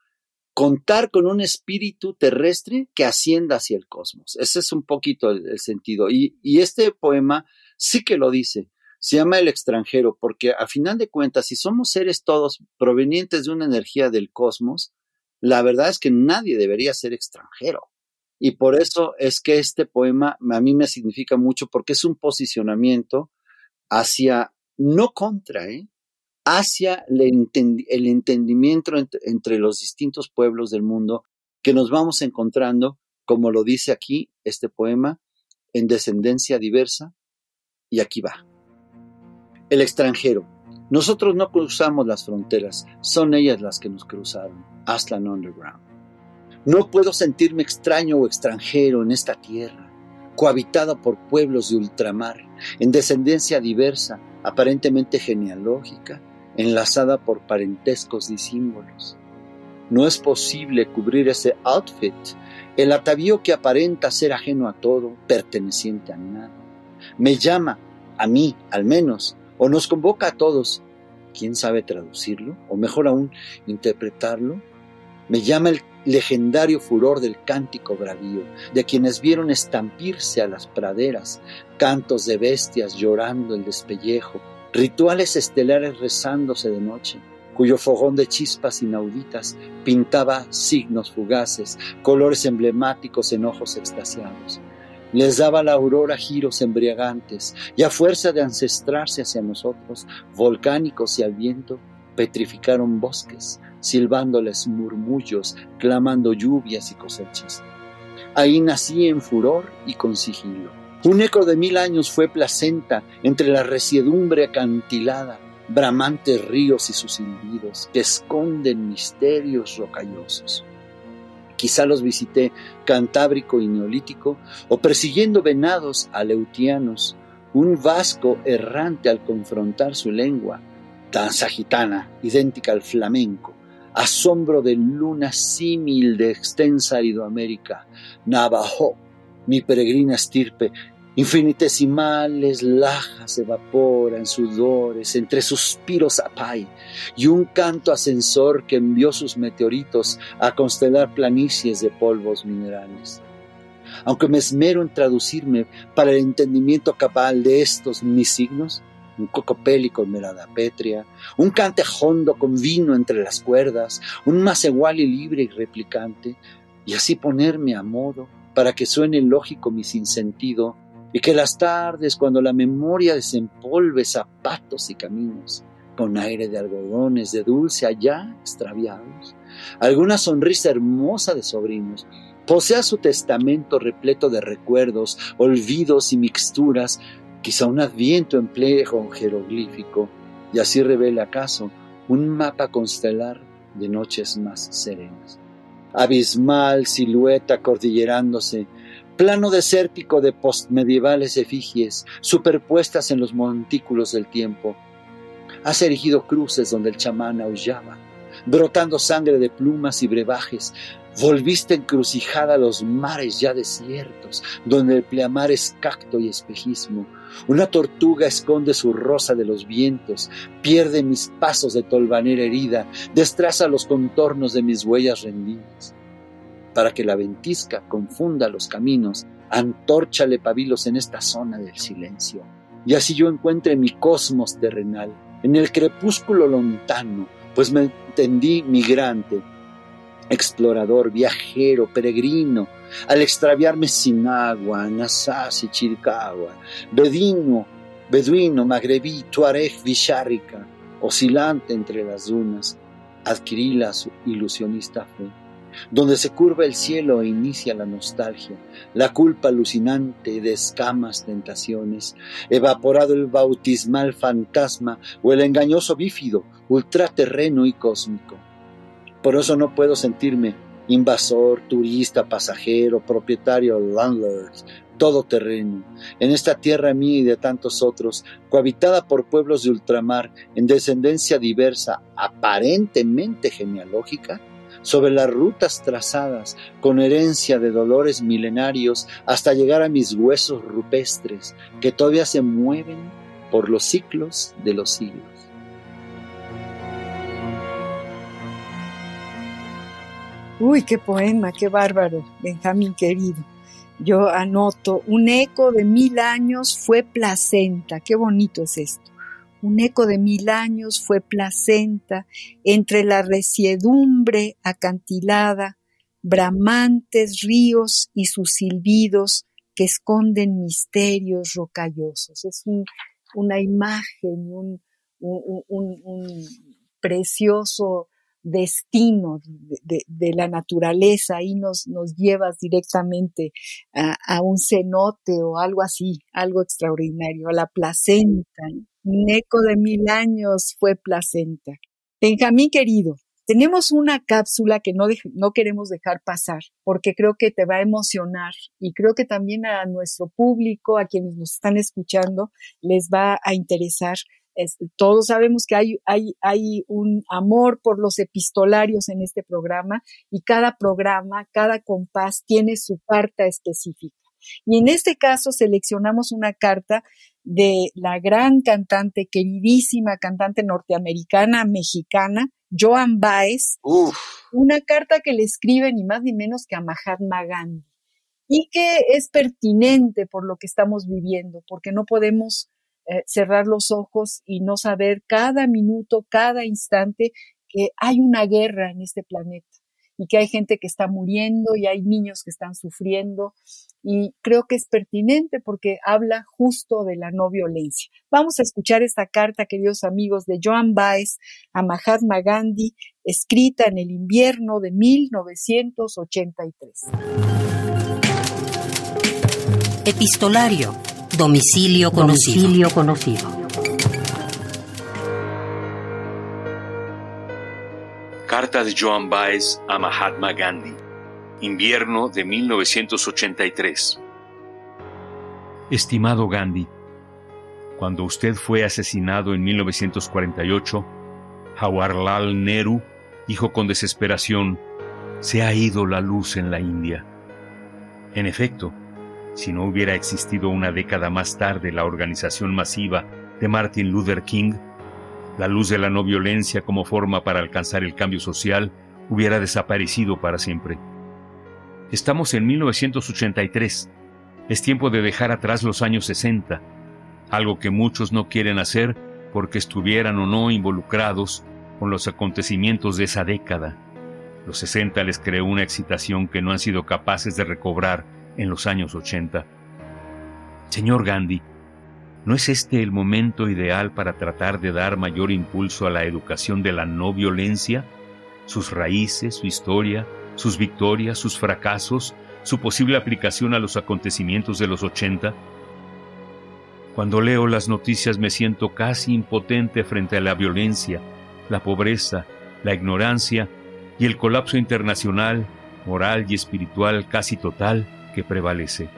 contar con un espíritu terrestre que ascienda hacia el cosmos. Ese es un poquito el, sentido. Y, y este poema sí que lo dice se llama el extranjero, porque a final de cuentas, si somos seres todos provenientes de una energía del cosmos, la verdad es que nadie debería ser extranjero. Y por eso es que este poema a mí me significa mucho, porque es un posicionamiento hacia, no contra, ¿eh? hacia el, entendimiento entre los distintos pueblos del mundo que nos vamos encontrando, como lo dice aquí este poema, en descendencia diversa, y aquí va. El extranjero. Nosotros no cruzamos las fronteras, son ellas las que nos cruzaron. Aslan Underground. No puedo sentirme extraño o extranjero en esta tierra, cohabitada por pueblos de ultramar, en descendencia diversa, aparentemente genealógica, enlazada por parentescos y símbolos. No es posible cubrir ese outfit, el atavío que aparenta ser ajeno a todo, perteneciente a nada. Me llama, a mí al menos, o nos convoca a todos. ¿Quién sabe traducirlo? O mejor aún, interpretarlo. Me llama el legendario furor del cántico bravío, de quienes vieron estampirse a las praderas, cantos de bestias llorando el despellejo, rituales estelares rezándose de noche, cuyo fogón de chispas inauditas pintaba signos fugaces, colores emblemáticos en ojos extasiados. Les daba la aurora giros embriagantes y a fuerza de ancestrarse hacia nosotros, volcánicos y al viento, petrificaron bosques, silbándoles murmullos, clamando lluvias y cosechas. Ahí nací en furor y con sigilo. Un eco de mil años fue placenta entre la resiedumbre acantilada, bramantes ríos y sus silbidos que esconden misterios rocallosos. Quizá los visité cantábrico y neolítico, o persiguiendo venados aleutianos, un vasco errante al confrontar su lengua, danza gitana, idéntica al flamenco, asombro de luna símil de extensa Aridoamérica, Navajo, mi peregrina estirpe, Infinitesimales lajas evaporan sudores entre suspiros apay y un canto ascensor que envió sus meteoritos a constelar planicies de polvos minerales. Aunque me esmero en traducirme para el entendimiento cabal de estos mis signos, un cocopélico en melada pétrea, un cante hondo con vino entre las cuerdas, un igual y libre y replicante, y así ponerme a modo para que suene lógico mi sinsentido y que las tardes, cuando la memoria desempolve zapatos y caminos, con aire de algodones de dulce allá extraviados, alguna sonrisa hermosa de sobrinos, posea su testamento repleto de recuerdos, olvidos y mixturas, quizá un adviento emplejo jeroglífico, y así revele acaso un mapa constelar de noches más serenas. Abismal silueta cordillerándose, plano desértico de postmedievales efigies superpuestas en los montículos del tiempo. Has erigido cruces donde el chamán aullaba, brotando sangre de plumas y brebajes. Volviste encrucijada a los mares ya desiertos, donde el pleamar es cacto y espejismo. Una tortuga esconde su rosa de los vientos, pierde mis pasos de tolvanera herida, destraza los contornos de mis huellas rendidas para que la ventisca confunda los caminos, antórchale pabilos en esta zona del silencio. Y así yo encuentre mi cosmos terrenal, en el crepúsculo lontano, pues me entendí migrante, explorador, viajero, peregrino, al extraviarme sin agua, Nassas y Chiricahua, beduino, beduino, magrebí, tuareg, vichárica, oscilante entre las dunas, adquirí la ilusionista fe donde se curva el cielo e inicia la nostalgia, la culpa alucinante de escamas tentaciones, evaporado el bautismal fantasma o el engañoso bífido, ultraterreno y cósmico. Por eso no puedo sentirme invasor, turista, pasajero, propietario, landlord, todoterreno, en esta tierra mía y de tantos otros, cohabitada por pueblos de ultramar en descendencia diversa, aparentemente genealógica, sobre las rutas trazadas con herencia de dolores milenarios hasta llegar a mis huesos rupestres que todavía se mueven por los ciclos de los siglos. Uy, qué poema, qué bárbaro, Benjamín querido. Yo anoto, un eco de mil años fue placenta, qué bonito es esto. Un eco de mil años fue placenta entre la resiedumbre acantilada, bramantes ríos y sus silbidos que esconden misterios rocallosos. Es una imagen, un, precioso destino de, la naturaleza, ahí nos, nos llevas directamente a, un cenote o algo así, algo extraordinario, a la placenta. Un eco de mil años fue placenta. Benjamín querido, tenemos una cápsula que no, no queremos dejar pasar porque creo que te va a emocionar y creo que también a nuestro público, a quienes nos están escuchando, les va a interesar todos sabemos que hay, hay, hay un amor por los epistolarios en este programa y cada programa, cada compás tiene su carta específica. Y en este caso seleccionamos una carta de la gran cantante, queridísima cantante norteamericana, mexicana, Joan Baez, una carta que le escribe ni más ni menos que a Mahatma Gandhi. Y que es pertinente por lo que estamos viviendo, porque no podemos eh, cerrar los ojos y no saber cada minuto, cada instante que hay una guerra en este planeta y que hay gente que está muriendo y hay niños que están sufriendo y creo que es pertinente porque habla justo de la no violencia. Vamos a escuchar esta carta, queridos amigos, de Joan Baez a Mahatma Gandhi, escrita en el invierno de 1983. Epistolario Domicilio conocido. conocido. Carta de Joan Baez a Mahatma Gandhi. Invierno de 1983. Estimado Gandhi, cuando usted fue asesinado en 1948, Jawaharlal Nehru dijo con desesperación, se ha ido la luz en la India. En efecto, si no hubiera existido una década más tarde la organización masiva de Martin Luther King, la luz de la no violencia como forma para alcanzar el cambio social hubiera desaparecido para siempre. Estamos en 1983. Es tiempo de dejar atrás los años 60, algo que muchos no quieren hacer porque estuvieran o no involucrados con los acontecimientos de esa década. Los 60 les creó una excitación que no han sido capaces de recobrar en los años 80. Señor Gandhi, ¿no es este el momento ideal para tratar de dar mayor impulso a la educación de la no violencia? Sus raíces, su historia, sus victorias, sus fracasos, su posible aplicación a los acontecimientos de los 80? Cuando leo las noticias me siento casi impotente frente a la violencia, la pobreza, la ignorancia y el colapso internacional, moral y espiritual casi total prevalece.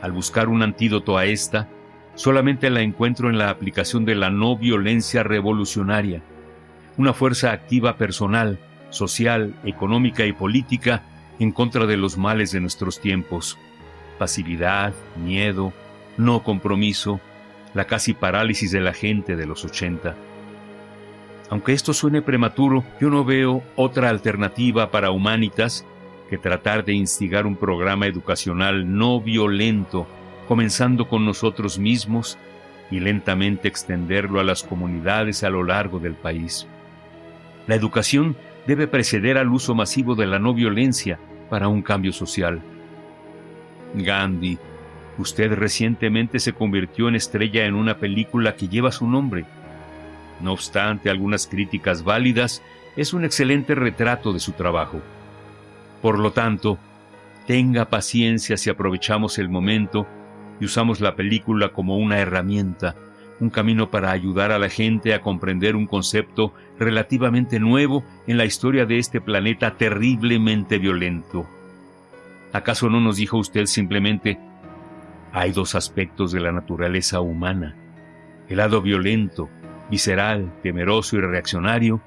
Al buscar un antídoto a esta, solamente la encuentro en la aplicación de la no violencia revolucionaria, una fuerza activa personal, social, económica y política en contra de los males de nuestros tiempos. Pasividad, miedo, no compromiso, la casi parálisis de la gente de los 80. Aunque esto suene prematuro, yo no veo otra alternativa para Humanitas que tratar de instigar un programa educacional no violento, comenzando con nosotros mismos y lentamente extenderlo a las comunidades a lo largo del país. La educación debe preceder al uso masivo de la no violencia para un cambio social. Gandhi, usted recientemente se convirtió en estrella en una película que lleva su nombre. No obstante algunas críticas válidas, es un excelente retrato de su trabajo. Por lo tanto, tenga paciencia si aprovechamos el momento y usamos la película como una herramienta, un camino para ayudar a la gente a comprender un concepto relativamente nuevo en la historia de este planeta terriblemente violento. ¿Acaso no nos dijo usted simplemente, hay dos aspectos de la naturaleza humana, el lado violento, visceral, temeroso y reaccionario,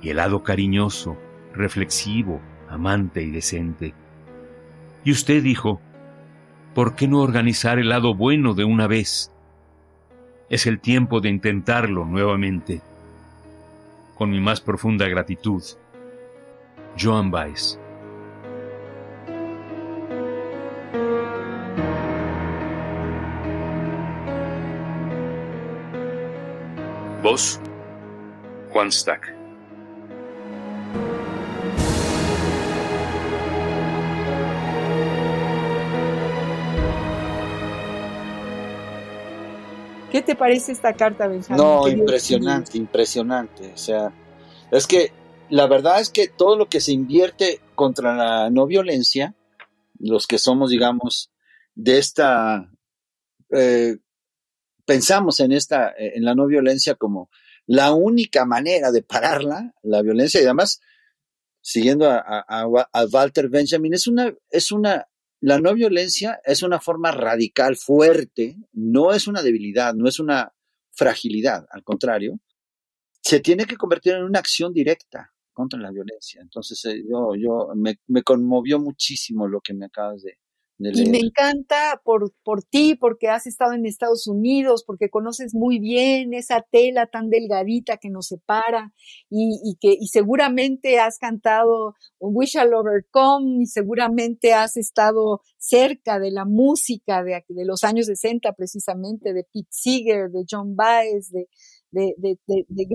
y el lado cariñoso, reflexivo, amante y decente? Y usted dijo, ¿por qué no organizar el lado bueno de una vez? Es el tiempo de intentarlo nuevamente. Con mi más profunda gratitud, Joan Baez. Voz Juan Stack. Te parece esta carta, Benjamín? No, impresionante, impresionante. O sea, es que la verdad es que todo lo que se invierte contra la no violencia, los que somos, digamos, de esta, eh, pensamos en esta, en la no violencia como la única manera de pararla, la violencia, y además, siguiendo a, a Walter Benjamin, es una, es una la no violencia es una forma radical, fuerte, no es una debilidad, no es una fragilidad, al contrario, se tiene que convertir en una acción directa contra la violencia. Entonces, eh, yo, yo me, me, conmovió muchísimo lo que me acabas de, y me encanta por, por ti, porque has estado en Estados Unidos, porque conoces muy bien esa tela tan delgadita que nos separa y, y que y seguramente has cantado We Shall Overcome y seguramente has estado cerca de la música de, de los años 60 precisamente, de Pete Seeger, de John Baez, de, de, de, de,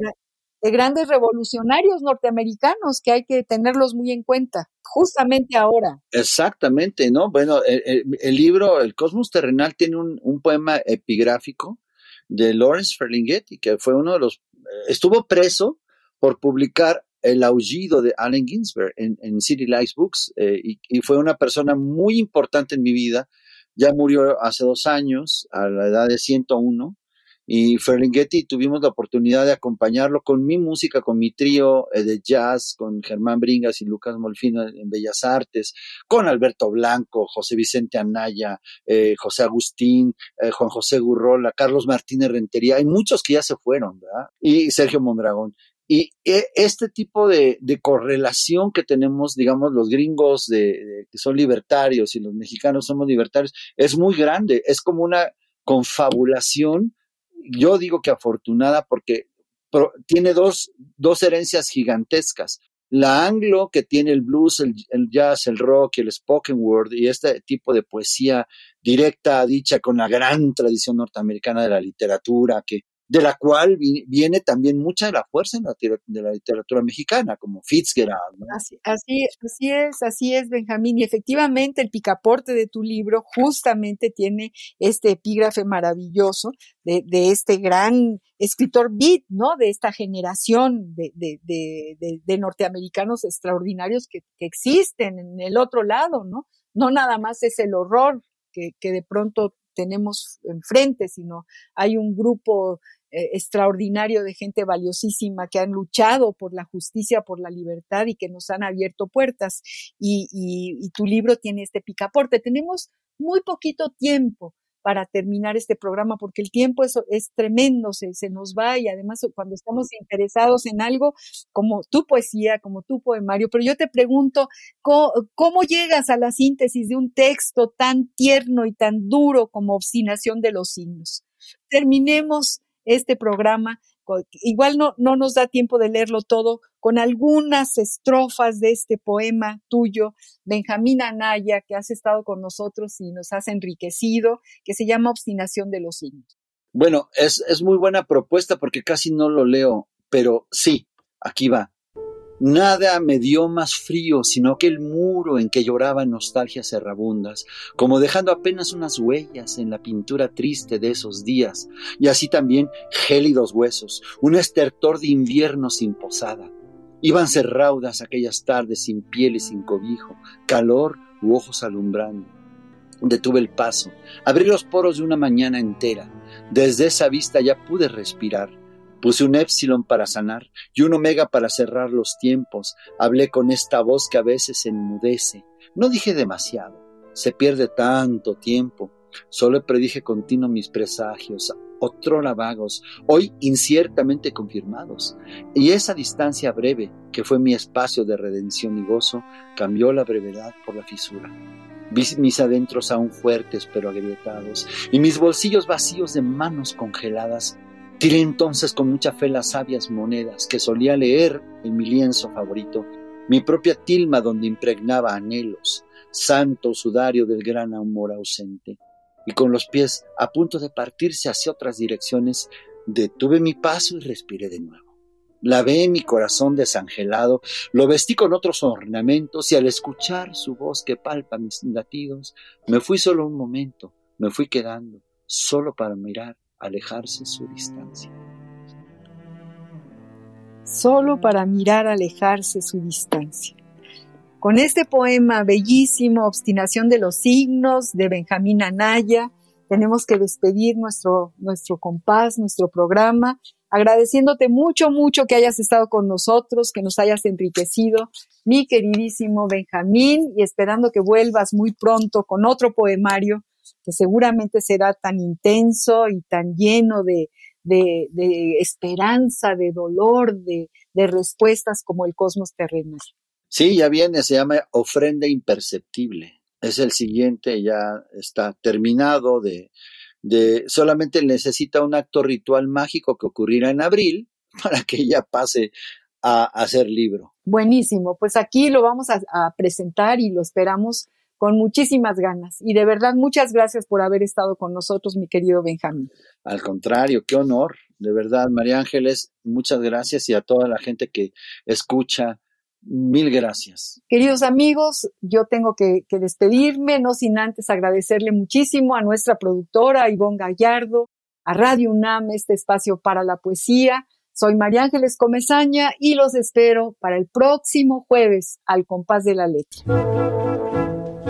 de grandes revolucionarios norteamericanos que hay que tenerlos muy en cuenta, justamente ahora. Exactamente, ¿no? Bueno, el, libro El Cosmos Terrenal tiene un, poema epigráfico de Lawrence Ferlinghetti, que fue uno de los, estuvo preso por publicar El aullido de Allen Ginsberg en, City Lights Books, eh, y, fue una persona muy importante en mi vida. Ya murió hace dos años, a la edad de 101, y Ferlinghetti tuvimos la oportunidad de acompañarlo con mi música, con mi trío eh, de jazz, con Germán Bringas y Lucas Molfino en Bellas Artes, con Alberto Blanco, José Vicente Anaya, eh, José Agustín, eh, Juan José Gurrola, Carlos Martínez Rentería, hay muchos que ya se fueron, ¿verdad? Y Sergio Mondragón. Y este tipo de, correlación que tenemos, digamos, los gringos de, que son libertarios y los mexicanos somos libertarios, es muy grande, es como una confabulación yo digo que afortunada porque tiene dos, dos herencias gigantescas. La anglo que tiene el blues, el, el, jazz, el rock, el spoken word y este tipo de poesía directa, dicha con la gran tradición norteamericana de la literatura, que de la cual viene también mucha de la fuerza en la, de la literatura mexicana, como Fitzgerald. Así, así, así, es, así es, Benjamín. Y efectivamente el picaporte de tu libro justamente tiene este epígrafe maravilloso de, de este gran escritor beat, ¿no? De esta generación de, de, de norteamericanos extraordinarios que, que, existen en el otro lado, ¿no? No nada más es el horror que, que de pronto tenemos enfrente, sino hay un grupo eh, extraordinario de gente valiosísima que han luchado por la justicia, por la libertad y que nos han abierto puertas. Y, tu libro tiene este picaporte. Tenemos muy poquito tiempo para terminar este programa porque el tiempo es, tremendo, se, se, nos va y además cuando estamos interesados en algo como tu poesía, como tu poemario, pero yo te pregunto, ¿cómo, ¿cómo, llegas a la síntesis de un texto tan tierno y tan duro como Obstinación de los Signos? Terminemos este programa. Igual no, no nos da tiempo de leerlo todo, con algunas estrofas de este poema tuyo, Benjamín Anaya, que has estado con nosotros y nos has enriquecido, que se llama Obstinación de los Signos. Bueno, es, es muy buena propuesta porque casi no lo leo, pero sí, aquí va. Nada me dio más frío sino que el muro en que lloraban nostalgias errabundas, como dejando apenas unas huellas en la pintura triste de esos días, y así también gélidos huesos, un estertor de invierno sin posada. Íbanse raudas aquellas tardes sin piel y sin cobijo, calor u ojos alumbrando. Detuve el paso, abrí los poros de una mañana entera. Desde esa vista ya pude respirar. Puse un épsilon para sanar y un omega para cerrar los tiempos. Hablé con esta voz que a veces enmudece. No dije demasiado. Se pierde tanto tiempo. Solo predije continuo mis presagios, otrora vagos, hoy inciertamente confirmados. Y esa distancia breve, que fue mi espacio de redención y gozo, cambió la brevedad por la fisura. Vi mis adentros aún fuertes pero agrietados, y mis bolsillos vacíos de manos congeladas. Tiré entonces con mucha fe las sabias monedas que solía leer en mi lienzo favorito, mi propia tilma donde impregnaba anhelos, santo sudario del gran amor ausente y con los pies a punto de partirse hacia otras direcciones, detuve mi paso y respiré de nuevo. Lavé mi corazón desangelado, lo vestí con otros ornamentos y al escuchar su voz que palpa mis latidos, me fui solo un momento, me fui quedando, solo para mirar alejarse su distancia. Solo para mirar alejarse su distancia con este poema bellísimo, Obstinación de los Signos, de Benjamín Anaya. Tenemos que despedir nuestro, nuestro compás, nuestro programa, agradeciéndote mucho, mucho que hayas estado con nosotros, que nos hayas enriquecido, mi queridísimo Benjamín, y esperando que vuelvas muy pronto con otro poemario que seguramente será tan intenso y tan lleno de, de, de esperanza, de dolor, de, de respuestas como el cosmos terrenal. Sí, ya viene, se llama Ofrenda Imperceptible. Es el siguiente, ya está terminado de, de, solamente necesita un acto ritual mágico que ocurrirá en abril (laughs) para que ya pase a, hacer libro. Buenísimo, pues aquí lo vamos a, a, presentar y lo esperamos con muchísimas ganas. Y de verdad, muchas gracias por haber estado con nosotros, mi querido Benjamín. Al contrario, qué honor, de verdad, María Ángeles, muchas gracias y a toda la gente que escucha Mil gracias. Queridos amigos, yo tengo que, despedirme, no sin antes agradecerle muchísimo a nuestra productora Ivonne Gallardo, a Radio UNAM, este espacio para la poesía. Soy María Ángeles Comezaña y los espero para el próximo jueves al compás de la letra.